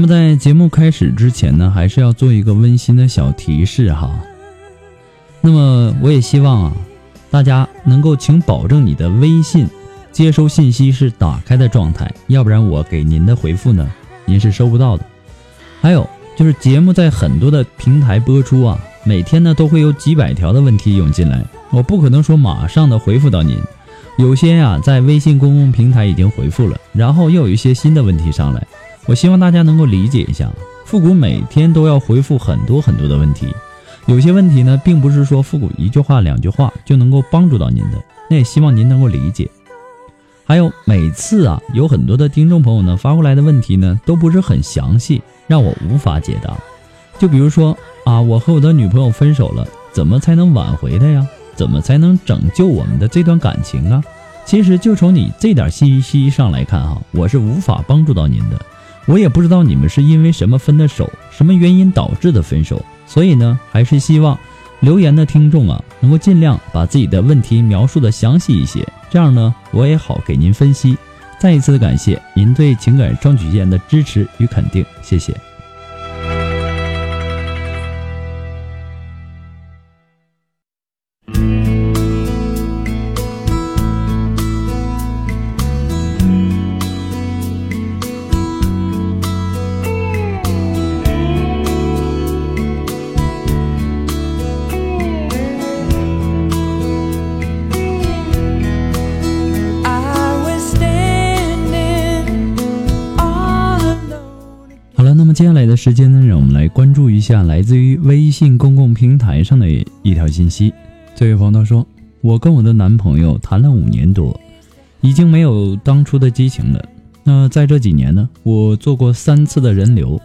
那么在节目开始之前呢，还是要做一个温馨的小提示哈。那么我也希望啊，大家能够请保证你的微信接收信息是打开的状态，要不然我给您的回复呢，您是收不到的。还有就是节目在很多的平台播出啊，每天呢都会有几百条的问题涌进来，我不可能说马上的回复到您。有些呀在微信公共平台已经回复了，然后又有一些新的问题上来。我希望大家能够理解一下，复古每天都要回复很多很多的问题，有些问题呢，并不是说复古一句话两句话就能够帮助到您的，那也希望您能够理解。还有每次啊，有很多的听众朋友呢发过来的问题呢，都不是很详细，让我无法解答。就比如说啊，我和我的女朋友分手了，怎么才能挽回她呀？怎么才能拯救我们的这段感情啊？其实就从你这点信息上来看哈，我是无法帮助到您的。我也不知道你们是因为什么分的手，什么原因导致的分手，所以呢，还是希望留言的听众啊，能够尽量把自己的问题描述的详细一些，这样呢，我也好给您分析。再一次的感谢您对情感双曲线的支持与肯定，谢谢。下来自于微信公共平台上的一条信息。这位朋友说：“我跟我的男朋友谈了五年多，已经没有当初的激情了。那在这几年呢，我做过三次的人流，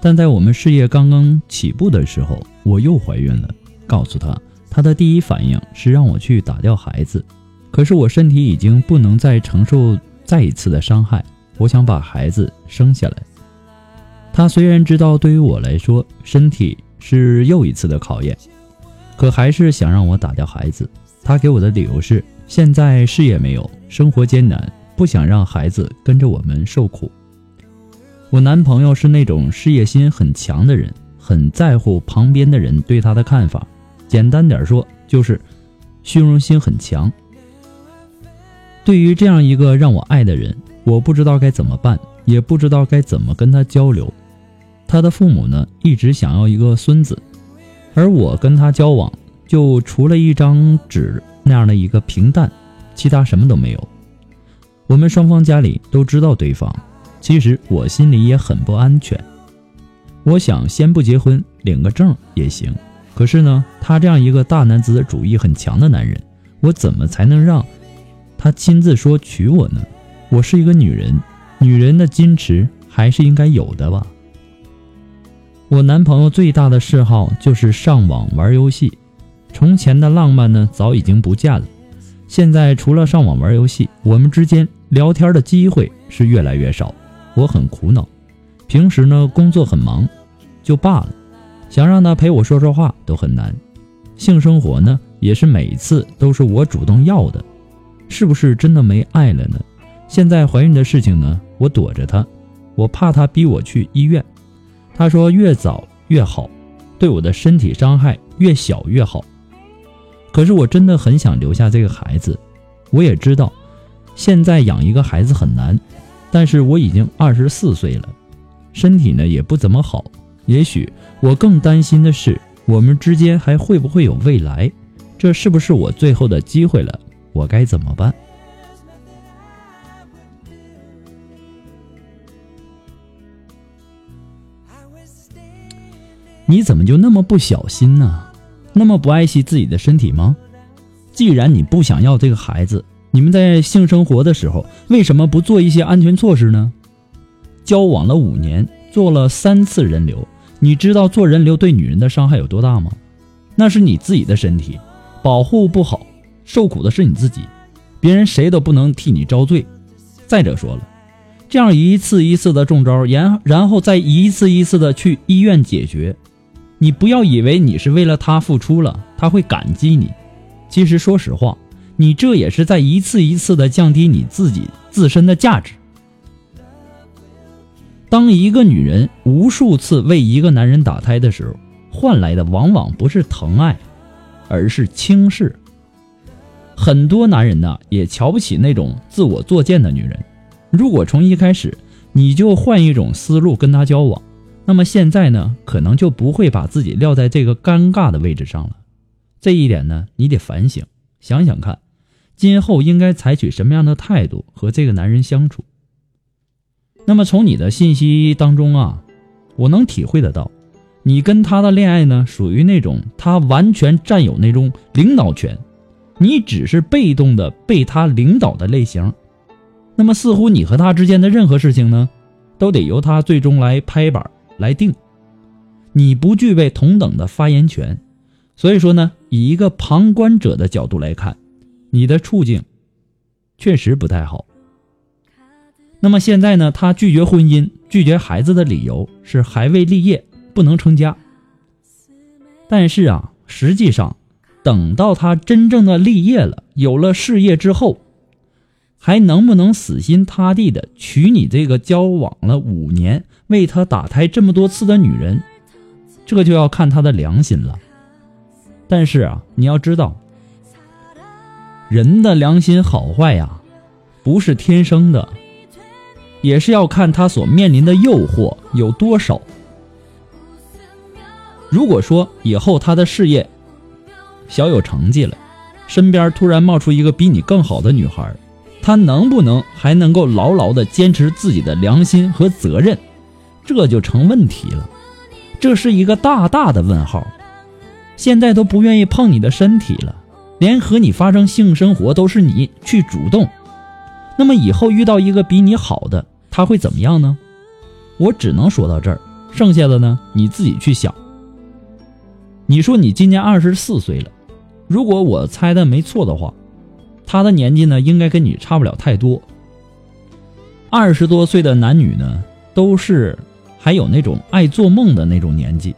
但在我们事业刚刚起步的时候，我又怀孕了。告诉他，他的第一反应是让我去打掉孩子，可是我身体已经不能再承受再一次的伤害，我想把孩子生下来。”他虽然知道对于我来说身体是又一次的考验，可还是想让我打掉孩子。他给我的理由是现在事业没有，生活艰难，不想让孩子跟着我们受苦。我男朋友是那种事业心很强的人，很在乎旁边的人对他的看法。简单点说，就是虚荣心很强。对于这样一个让我爱的人，我不知道该怎么办，也不知道该怎么跟他交流。他的父母呢，一直想要一个孙子，而我跟他交往，就除了一张纸那样的一个平淡，其他什么都没有。我们双方家里都知道对方，其实我心里也很不安全。我想先不结婚，领个证也行。可是呢，他这样一个大男子主义很强的男人，我怎么才能让？他亲自说娶我呢，我是一个女人，女人的矜持还是应该有的吧。我男朋友最大的嗜好就是上网玩游戏，从前的浪漫呢早已经不见了，现在除了上网玩游戏，我们之间聊天的机会是越来越少，我很苦恼。平时呢工作很忙，就罢了，想让他陪我说说话都很难。性生活呢也是每次都是我主动要的。是不是真的没爱了呢？现在怀孕的事情呢，我躲着他，我怕他逼我去医院。他说越早越好，对我的身体伤害越小越好。可是我真的很想留下这个孩子。我也知道，现在养一个孩子很难，但是我已经二十四岁了，身体呢也不怎么好。也许我更担心的是，我们之间还会不会有未来？这是不是我最后的机会了？我该怎么办？你怎么就那么不小心呢？那么不爱惜自己的身体吗？既然你不想要这个孩子，你们在性生活的时候为什么不做一些安全措施呢？交往了五年，做了三次人流，你知道做人流对女人的伤害有多大吗？那是你自己的身体，保护不好。受苦的是你自己，别人谁都不能替你遭罪。再者说了，这样一次一次的中招，然然后再一次一次的去医院解决，你不要以为你是为了他付出了，他会感激你。其实说实话，你这也是在一次一次的降低你自己自身的价值。当一个女人无数次为一个男人打胎的时候，换来的往往不是疼爱，而是轻视。很多男人呢也瞧不起那种自我作贱的女人。如果从一开始你就换一种思路跟她交往，那么现在呢可能就不会把自己撂在这个尴尬的位置上了。这一点呢你得反省，想想看，今后应该采取什么样的态度和这个男人相处。那么从你的信息当中啊，我能体会得到，你跟他的恋爱呢属于那种他完全占有那种领导权。你只是被动的被他领导的类型，那么似乎你和他之间的任何事情呢，都得由他最终来拍板来定，你不具备同等的发言权，所以说呢，以一个旁观者的角度来看，你的处境确实不太好。那么现在呢，他拒绝婚姻、拒绝孩子的理由是还未立业，不能成家。但是啊，实际上。等到他真正的立业了，有了事业之后，还能不能死心塌地的娶你这个交往了五年、为他打胎这么多次的女人，这就要看他的良心了。但是啊，你要知道，人的良心好坏呀，不是天生的，也是要看他所面临的诱惑有多少。如果说以后他的事业，小有成绩了，身边突然冒出一个比你更好的女孩，她能不能还能够牢牢的坚持自己的良心和责任，这就成问题了。这是一个大大的问号。现在都不愿意碰你的身体了，连和你发生性生活都是你去主动。那么以后遇到一个比你好的，他会怎么样呢？我只能说到这儿，剩下的呢你自己去想。你说你今年二十四岁了。如果我猜的没错的话，他的年纪呢，应该跟你差不了太多。二十多岁的男女呢，都是还有那种爱做梦的那种年纪。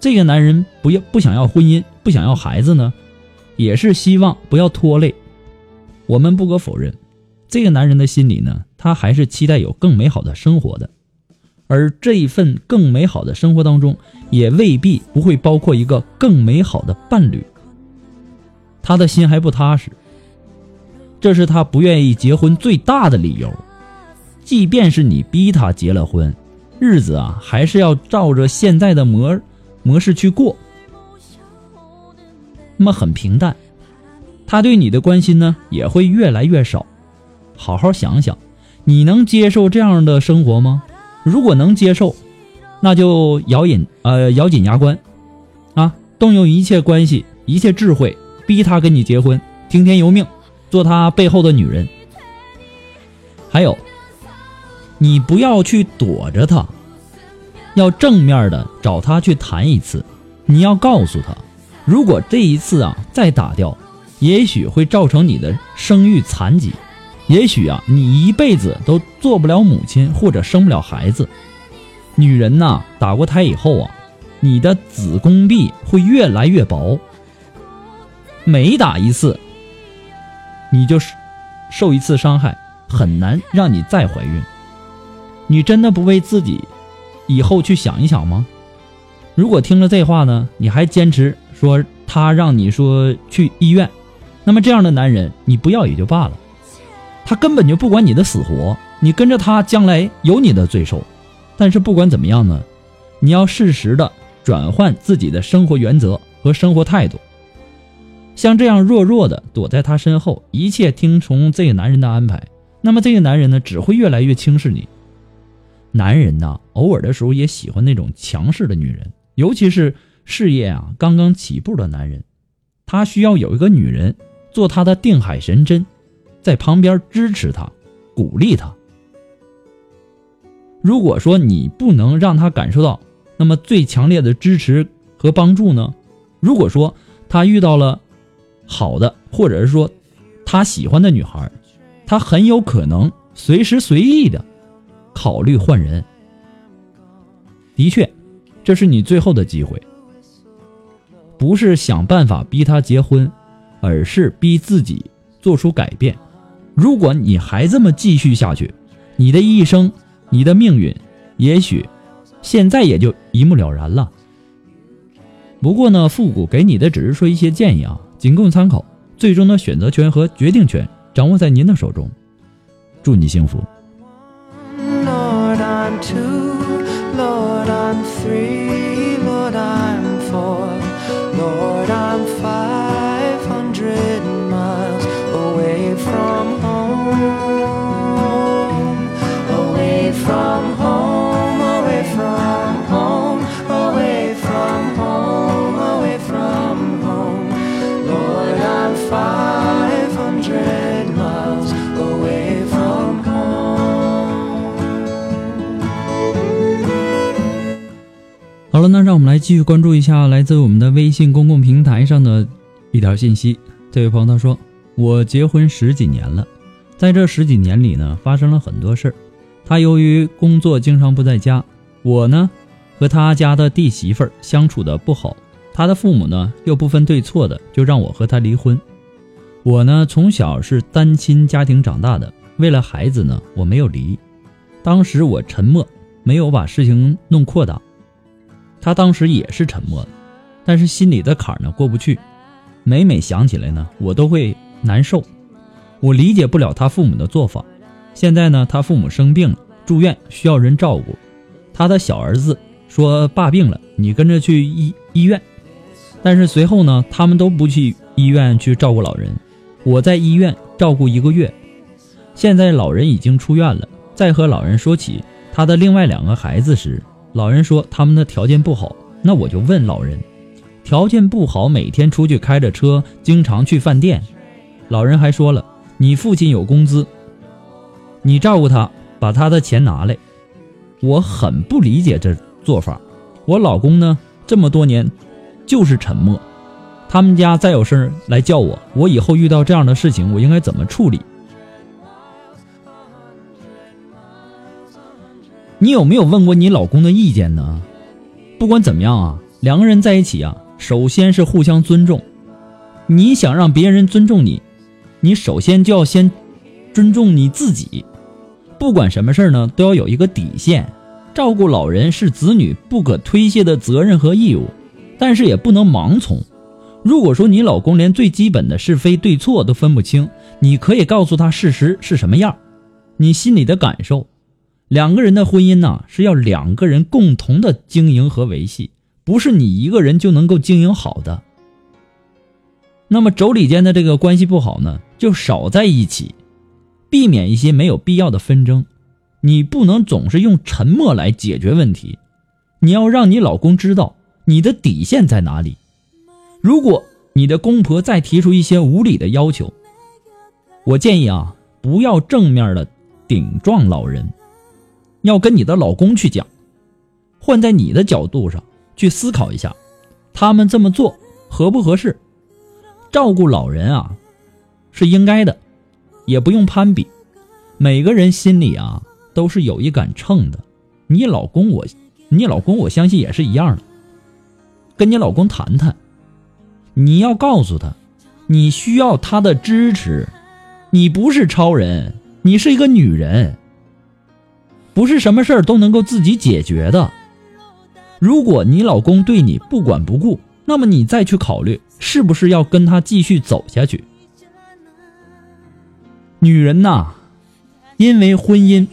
这个男人不要不想要婚姻，不想要孩子呢，也是希望不要拖累。我们不可否认，这个男人的心里呢，他还是期待有更美好的生活的。而这一份更美好的生活当中，也未必不会包括一个更美好的伴侣。他的心还不踏实，这是他不愿意结婚最大的理由。即便是你逼他结了婚，日子啊还是要照着现在的模模式去过，那么很平淡。他对你的关心呢也会越来越少。好好想想，你能接受这样的生活吗？如果能接受，那就咬紧呃咬紧牙关，啊，动用一切关系、一切智慧，逼他跟你结婚，听天由命，做他背后的女人。还有，你不要去躲着他，要正面的找他去谈一次。你要告诉他，如果这一次啊再打掉，也许会造成你的生育残疾。也许啊，你一辈子都做不了母亲，或者生不了孩子。女人呐，打过胎以后啊，你的子宫壁会越来越薄。每打一次，你就受一次伤害，很难让你再怀孕。你真的不为自己以后去想一想吗？如果听了这话呢，你还坚持说他让你说去医院，那么这样的男人你不要也就罢了。他根本就不管你的死活，你跟着他将来有你的罪受。但是不管怎么样呢，你要适时的转换自己的生活原则和生活态度。像这样弱弱的躲在他身后，一切听从这个男人的安排，那么这个男人呢，只会越来越轻视你。男人呐，偶尔的时候也喜欢那种强势的女人，尤其是事业啊刚刚起步的男人，他需要有一个女人做他的定海神针。在旁边支持他，鼓励他。如果说你不能让他感受到那么最强烈的支持和帮助呢？如果说他遇到了好的，或者是说他喜欢的女孩，他很有可能随时随意的考虑换人。的确，这是你最后的机会，不是想办法逼他结婚，而是逼自己做出改变。如果你还这么继续下去，你的一生，你的命运，也许现在也就一目了然了。不过呢，复古给你的只是说一些建议啊，仅供参考，最终的选择权和决定权掌握在您的手中。祝你幸福。好了，那让我们来继续关注一下来自我们的微信公共平台上的一条信息。这位朋友他说：“我结婚十几年了，在这十几年里呢，发生了很多事儿。他由于工作经常不在家，我呢和他家的弟媳妇儿相处的不好，他的父母呢又不分对错的就让我和他离婚。我呢从小是单亲家庭长大的，为了孩子呢我没有离。当时我沉默，没有把事情弄扩大。”他当时也是沉默的，但是心里的坎儿呢过不去，每每想起来呢，我都会难受。我理解不了他父母的做法。现在呢，他父母生病了，住院需要人照顾。他的小儿子说：“爸病了，你跟着去医医院。”但是随后呢，他们都不去医院去照顾老人。我在医院照顾一个月，现在老人已经出院了。再和老人说起他的另外两个孩子时，老人说他们的条件不好，那我就问老人，条件不好，每天出去开着车，经常去饭店。老人还说了，你父亲有工资，你照顾他，把他的钱拿来。我很不理解这做法。我老公呢，这么多年就是沉默。他们家再有事来叫我，我以后遇到这样的事情，我应该怎么处理？你有没有问过你老公的意见呢？不管怎么样啊，两个人在一起啊，首先是互相尊重。你想让别人尊重你，你首先就要先尊重你自己。不管什么事儿呢，都要有一个底线，照顾老人是子女不可推卸的责任和义务，但是也不能盲从。如果说你老公连最基本的是非对错都分不清，你可以告诉他事实是什么样，你心里的感受。两个人的婚姻呢，是要两个人共同的经营和维系，不是你一个人就能够经营好的。那么妯娌间的这个关系不好呢，就少在一起，避免一些没有必要的纷争。你不能总是用沉默来解决问题，你要让你老公知道你的底线在哪里。如果你的公婆再提出一些无理的要求，我建议啊，不要正面的顶撞老人，要跟你的老公去讲，换在你的角度上去思考一下，他们这么做合不合适？照顾老人啊，是应该的，也不用攀比，每个人心里啊。都是有一杆秤的，你老公我，你老公我相信也是一样的。跟你老公谈谈，你要告诉他，你需要他的支持，你不是超人，你是一个女人，不是什么事儿都能够自己解决的。如果你老公对你不管不顾，那么你再去考虑是不是要跟他继续走下去。女人呐，因为婚姻。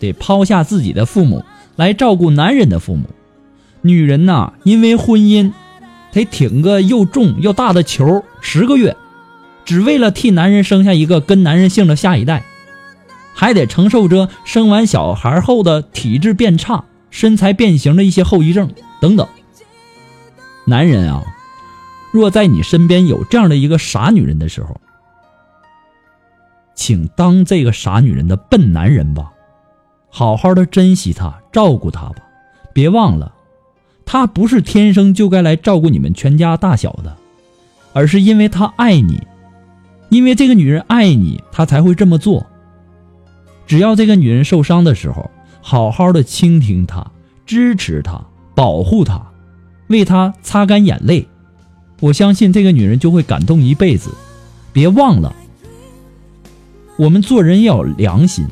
得抛下自己的父母来照顾男人的父母，女人呐，因为婚姻，得挺个又重又大的球十个月，只为了替男人生下一个跟男人姓的下一代，还得承受着生完小孩后的体质变差、身材变形的一些后遗症等等。男人啊，若在你身边有这样的一个傻女人的时候，请当这个傻女人的笨男人吧。好好的珍惜她，照顾她吧，别忘了，她不是天生就该来照顾你们全家大小的，而是因为她爱你，因为这个女人爱你，她才会这么做。只要这个女人受伤的时候，好好的倾听她，支持她，保护她，为她擦干眼泪，我相信这个女人就会感动一辈子。别忘了，我们做人要有良心。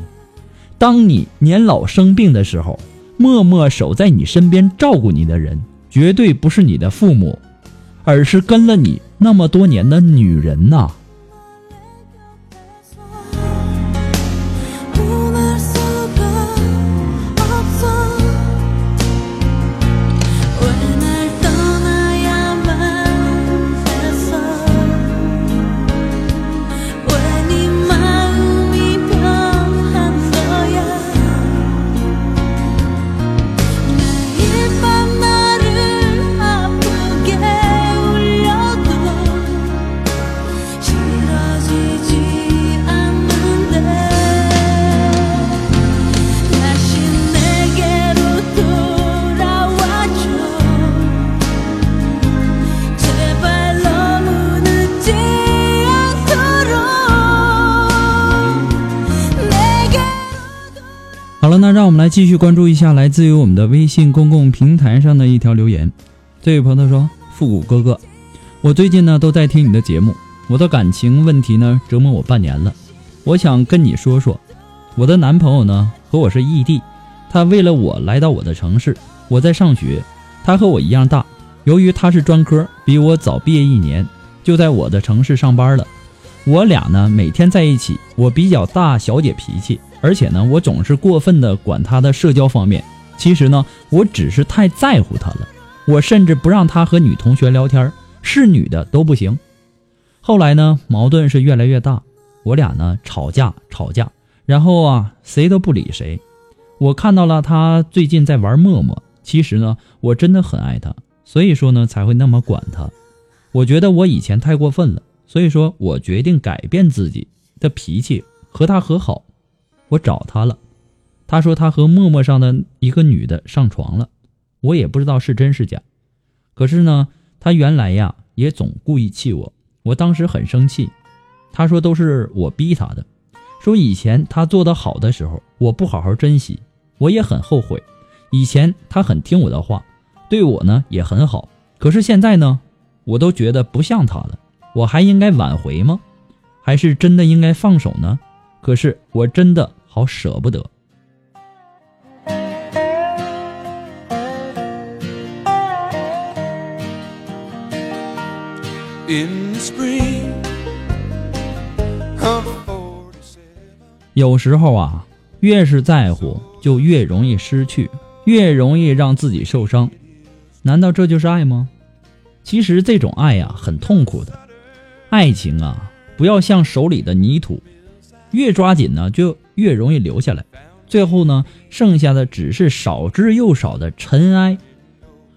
当你年老生病的时候，默默守在你身边照顾你的人，绝对不是你的父母，而是跟了你那么多年的女人呐。让我们来继续关注一下来自于我们的微信公共平台上的一条留言。这位朋友说：“复古哥哥，我最近呢都在听你的节目，我的感情问题呢折磨我半年了，我想跟你说说。我的男朋友呢和我是异地，他为了我来到我的城市，我在上学，他和我一样大，由于他是专科，比我早毕业一年，就在我的城市上班了。我俩呢每天在一起，我比较大小姐脾气。”而且呢，我总是过分的管他的社交方面。其实呢，我只是太在乎他了。我甚至不让他和女同学聊天，是女的都不行。后来呢，矛盾是越来越大，我俩呢吵架吵架，然后啊，谁都不理谁。我看到了他最近在玩陌陌。其实呢，我真的很爱他，所以说呢才会那么管他。我觉得我以前太过分了，所以说我决定改变自己的脾气，和他和好。我找他了，他说他和陌陌上的一个女的上床了，我也不知道是真是假。可是呢，他原来呀也总故意气我，我当时很生气。他说都是我逼他的，说以前他做的好的时候我不好好珍惜，我也很后悔。以前他很听我的话，对我呢也很好，可是现在呢，我都觉得不像他了。我还应该挽回吗？还是真的应该放手呢？可是我真的。好舍不得。有时候啊，越是在乎，就越容易失去，越容易让自己受伤。难道这就是爱吗？其实这种爱呀，很痛苦的。爱情啊，不要像手里的泥土，越抓紧呢，就。越容易留下来。最后呢，剩下的只是少之又少的尘埃。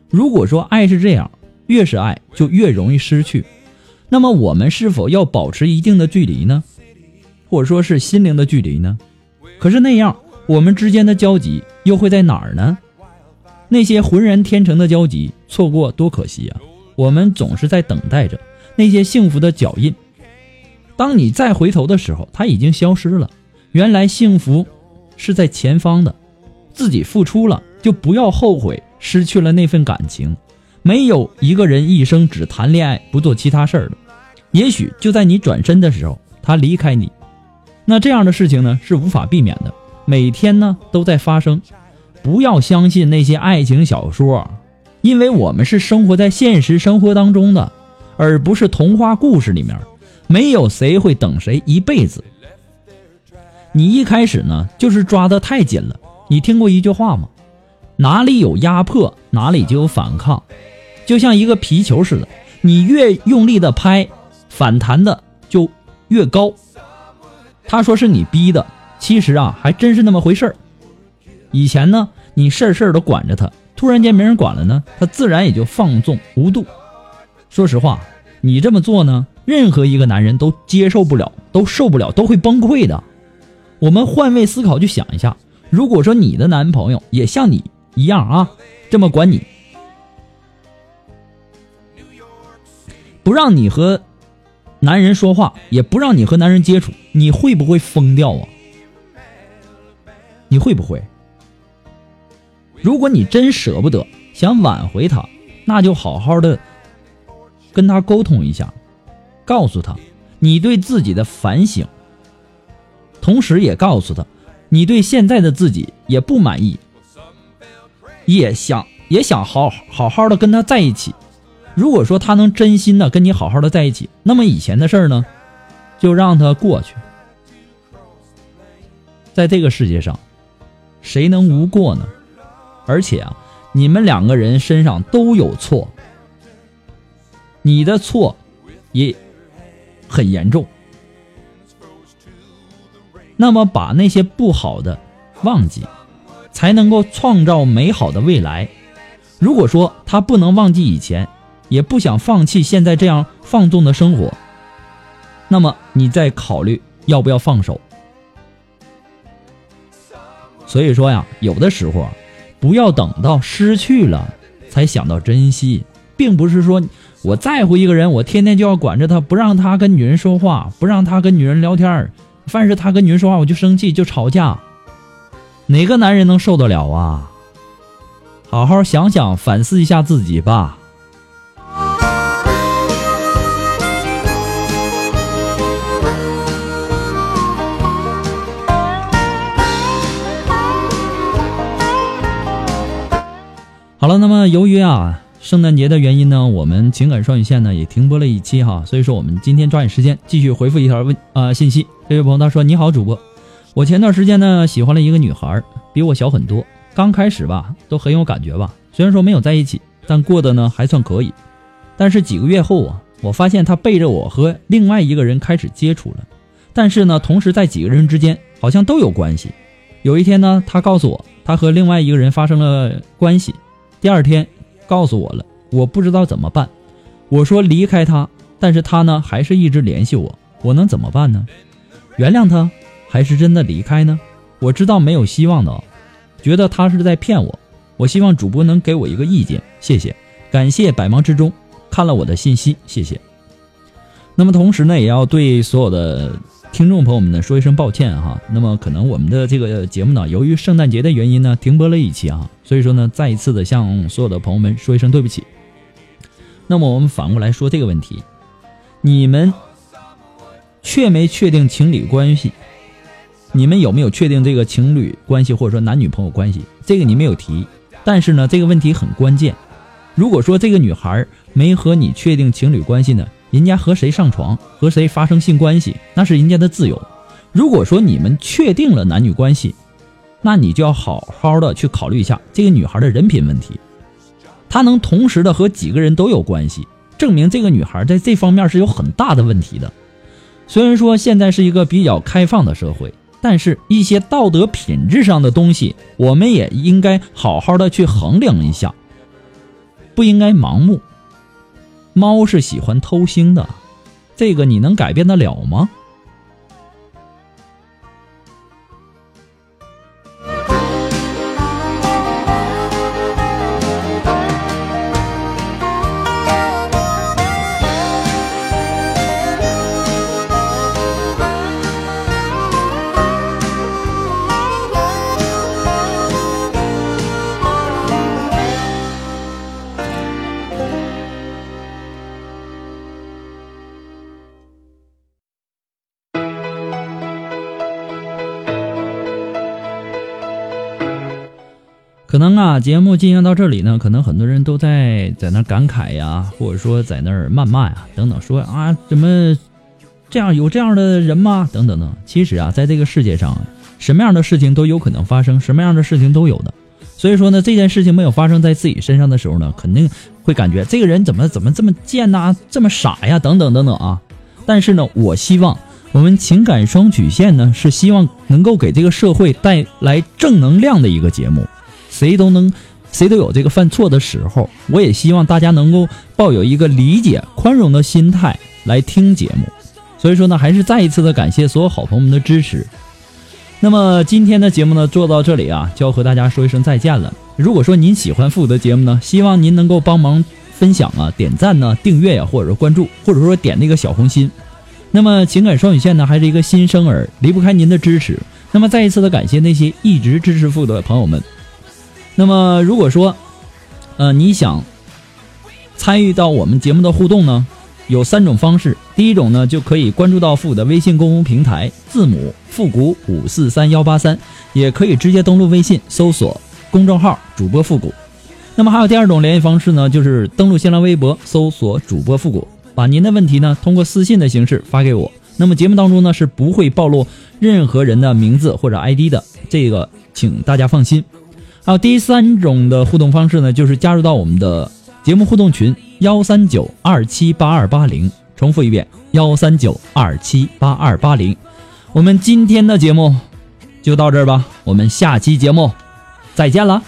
如果说爱是这样，越是爱就越容易失去，那么我们是否要保持一定的距离呢？或者说是心灵的距离呢？可是那样，我们之间的交集又会在哪儿呢？那些浑然天成的交集，错过多可惜啊！我们总是在等待着那些幸福的脚印。当你再回头的时候，它已经消失了。原来幸福是在前方的，自己付出了，就不要后悔失去了那份感情。没有一个人一生只谈恋爱不做其他事儿的。也许就在你转身的时候，他离开你。那这样的事情呢是无法避免的，每天呢都在发生。不要相信那些爱情小说，因为我们是生活在现实生活当中的，而不是童话故事里面。没有谁会等谁一辈子。你一开始呢就是抓得太紧了。你听过一句话吗？哪里有压迫，哪里就有反抗。就像一个皮球似的，你越用力的拍，反弹的就越高。他说是你逼的，其实啊还真是那么回事儿。以前呢，你事儿事儿都管着他，突然间没人管了呢，他自然也就放纵无度。说实话，你这么做呢，任何一个男人都接受不了，都受不了，都会崩溃的。我们换位思考，去想一下，如果说你的男朋友也像你一样啊，这么管你，不让你和男人说话，也不让你和男人接触，你会不会疯掉啊？你会不会？如果你真舍不得，想挽回他，那就好好的跟他沟通一下，告诉他你对自己的反省，同时也告诉他你对现在的自己也不满意，也想也想好好好的跟他在一起。如果说他能真心的跟你好好的在一起，那么以前的事儿呢，就让他过去。在这个世界上，谁能无过呢？而且啊，你们两个人身上都有错，你的错也很严重。那么把那些不好的忘记，才能够创造美好的未来。如果说他不能忘记以前，也不想放弃现在这样放纵的生活，那么你再考虑要不要放手。所以说呀，有的时候啊。不要等到失去了才想到珍惜，并不是说我在乎一个人，我天天就要管着他，不让他跟女人说话，不让他跟女人聊天凡是他跟女人说话，我就生气，就吵架。哪个男人能受得了啊？好好想想，反思一下自己吧。好了，那么由于啊圣诞节的原因呢，我们情感双语线呢也停播了一期哈，所以说我们今天抓紧时间继续回复一条问啊信息。这位朋友他说：“你好，主播，我前段时间呢喜欢了一个女孩，比我小很多。刚开始吧都很有感觉吧，虽然说没有在一起，但过得呢还算可以。但是几个月后啊，我发现她背着我和另外一个人开始接触了，但是呢同时在几个人之间好像都有关系。有一天呢，她告诉我她和另外一个人发生了关系。”第二天，告诉我了，我不知道怎么办。我说离开他，但是他呢，还是一直联系我。我能怎么办呢？原谅他，还是真的离开呢？我知道没有希望的，觉得他是在骗我。我希望主播能给我一个意见，谢谢，感谢百忙之中看了我的信息，谢谢。那么同时呢，也要对所有的。听众朋友们呢，说一声抱歉哈。那么可能我们的这个节目呢，由于圣诞节的原因呢，停播了一期啊。所以说呢，再一次的向所有的朋友们说一声对不起。那么我们反过来说这个问题，你们确没确定情侣关系？你们有没有确定这个情侣关系，或者说男女朋友关系？这个你没有提，但是呢，这个问题很关键。如果说这个女孩没和你确定情侣关系呢？人家和谁上床，和谁发生性关系，那是人家的自由。如果说你们确定了男女关系，那你就要好好的去考虑一下这个女孩的人品问题。她能同时的和几个人都有关系，证明这个女孩在这方面是有很大的问题的。虽然说现在是一个比较开放的社会，但是一些道德品质上的东西，我们也应该好好的去衡量一下，不应该盲目。猫是喜欢偷腥的，这个你能改变得了吗？节目进行到这里呢，可能很多人都在在那感慨呀，或者说在那儿谩骂呀，等等，说啊，怎么这样有这样的人吗？等等等。其实啊，在这个世界上，什么样的事情都有可能发生，什么样的事情都有的。所以说呢，这件事情没有发生在自己身上的时候呢，肯定会感觉这个人怎么怎么这么贱呐，这么傻呀，等等等等啊。但是呢，我希望我们情感双曲线呢，是希望能够给这个社会带来正能量的一个节目。谁都能，谁都有这个犯错的时候。我也希望大家能够抱有一个理解、宽容的心态来听节目。所以说呢，还是再一次的感谢所有好朋友们的支持。那么今天的节目呢，做到这里啊，就要和大家说一声再见了。如果说您喜欢复古的节目呢，希望您能够帮忙分享啊、点赞呢、订阅呀，或者说关注，或者说点那个小红心。那么情感双语线呢，还是一个新生儿，离不开您的支持。那么再一次的感谢那些一直支持复的朋友们。那么，如果说，呃，你想参与到我们节目的互动呢，有三种方式。第一种呢，就可以关注到复古的微信公众平台，字母复古五四三幺八三，也可以直接登录微信搜索公众号主播复古。那么还有第二种联系方式呢，就是登录新浪微博搜索主播复古，把您的问题呢通过私信的形式发给我。那么节目当中呢是不会暴露任何人的名字或者 ID 的，这个请大家放心。好第三种的互动方式呢，就是加入到我们的节目互动群幺三九二七八二八零。重复一遍幺三九二七八二八零。我们今天的节目就到这儿吧，我们下期节目再见了。